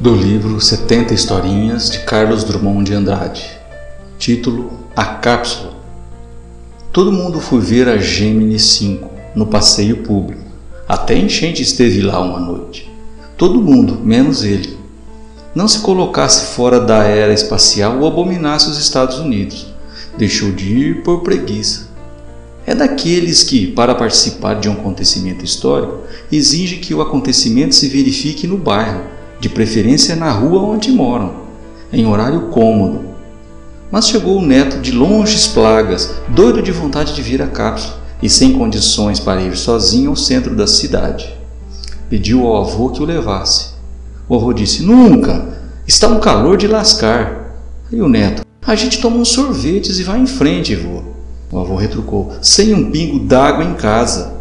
do livro 70 Historinhas de Carlos Drummond de Andrade. Título: A Cápsula. Todo mundo foi ver a Gemini 5 no passeio público. Até enchente esteve lá uma noite. Todo mundo, menos ele. Não se colocasse fora da era espacial ou abominasse os Estados Unidos. Deixou de ir por preguiça. É daqueles que, para participar de um acontecimento histórico, exige que o acontecimento se verifique no bairro, de preferência na rua onde moram, em horário cômodo. Mas chegou o neto de longes plagas, doido de vontade de vir à cápsula e sem condições para ir sozinho ao centro da cidade. Pediu ao avô que o levasse. O avô disse: Nunca! Está um calor de lascar. E o neto: A gente toma uns sorvetes e vai em frente, avô. O avô retrucou: Sem um pingo d'água em casa.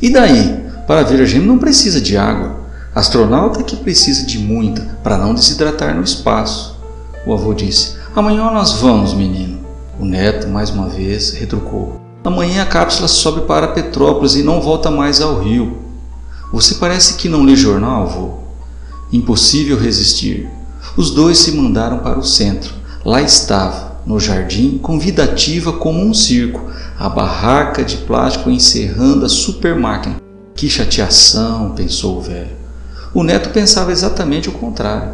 E daí? Para ver a gêmea não precisa de água. Astronauta que precisa de muita para não desidratar no espaço. O avô disse: Amanhã nós vamos, menino. O neto, mais uma vez, retrucou: Amanhã a cápsula sobe para Petrópolis e não volta mais ao Rio. Você parece que não lê jornal, avô? Impossível resistir. Os dois se mandaram para o centro. Lá estava, no jardim, convidativa como um circo, a barraca de plástico encerrando a super máquina. Que chateação, pensou o velho. O neto pensava exatamente o contrário.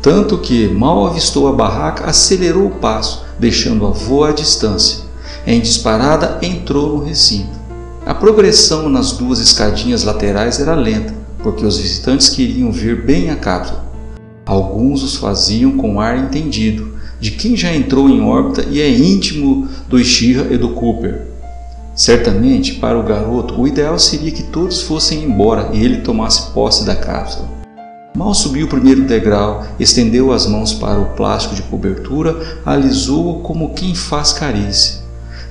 Tanto que, mal avistou a barraca, acelerou o passo, deixando o avô à distância. Em disparada, entrou no recinto. A progressão nas duas escadinhas laterais era lenta, porque os visitantes queriam ver bem a cápsula. Alguns os faziam com ar entendido, de quem já entrou em órbita e é íntimo do Ishira e do Cooper. Certamente, para o garoto, o ideal seria que todos fossem embora e ele tomasse posse da cápsula. Mal subiu o primeiro degrau, estendeu as mãos para o plástico de cobertura, alisou-o como quem faz carícia.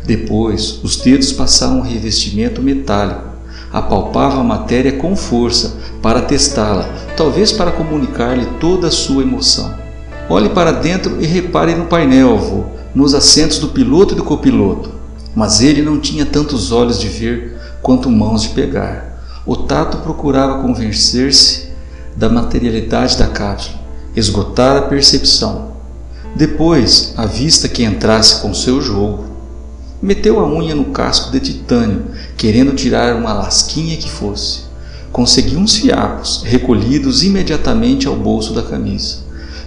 Depois, os dedos passaram um revestimento metálico. Apalpava a matéria com força para testá-la, talvez para comunicar-lhe toda a sua emoção. Olhe para dentro e repare no painel, nos assentos do piloto e do copiloto. Mas ele não tinha tantos olhos de ver quanto mãos de pegar. O tato procurava convencer-se da materialidade da cápsula, esgotar a percepção. Depois, a vista que entrasse com seu jogo. Meteu a unha no casco de titânio, querendo tirar uma lasquinha que fosse. Conseguiu uns fiapos, recolhidos imediatamente ao bolso da camisa.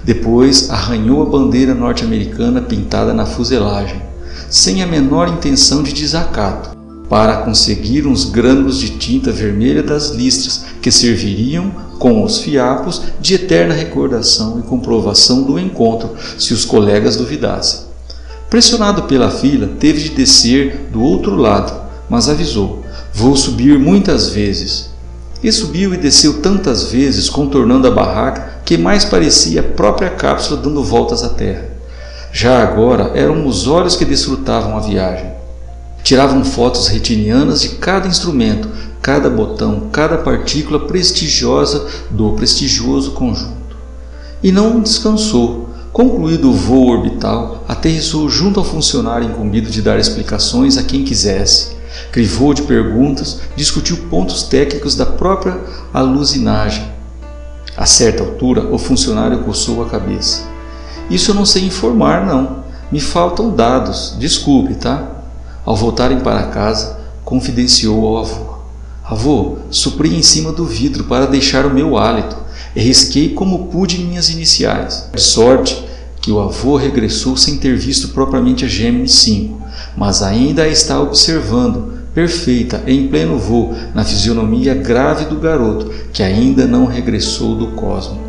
Depois arranhou a bandeira norte-americana pintada na fuselagem, sem a menor intenção de desacato, para conseguir uns grânulos de tinta vermelha das listras que serviriam, com os fiapos, de eterna recordação e comprovação do encontro, se os colegas duvidassem. Pressionado pela fila, teve de descer do outro lado, mas avisou: Vou subir muitas vezes. E subiu e desceu tantas vezes, contornando a barraca, que mais parecia a própria cápsula dando voltas à Terra. Já agora eram os olhos que desfrutavam a viagem. Tiravam fotos retinianas de cada instrumento, cada botão, cada partícula prestigiosa do prestigioso conjunto. E não descansou. Concluído o voo orbital, aterrissou junto ao funcionário incumbido de dar explicações a quem quisesse. Crivou de perguntas, discutiu pontos técnicos da própria alucinagem, a certa altura, o funcionário coçou a cabeça. Isso eu não sei informar, não. Me faltam dados. Desculpe, tá? Ao voltarem para casa, confidenciou ao avô. Avô, supri em cima do vidro para deixar o meu hálito. E risquei como pude minhas iniciais. De sorte que o avô regressou sem ter visto propriamente a Gemini 5, mas ainda a está observando, perfeita, em pleno voo, na fisionomia grave do garoto que ainda não regressou do cosmo.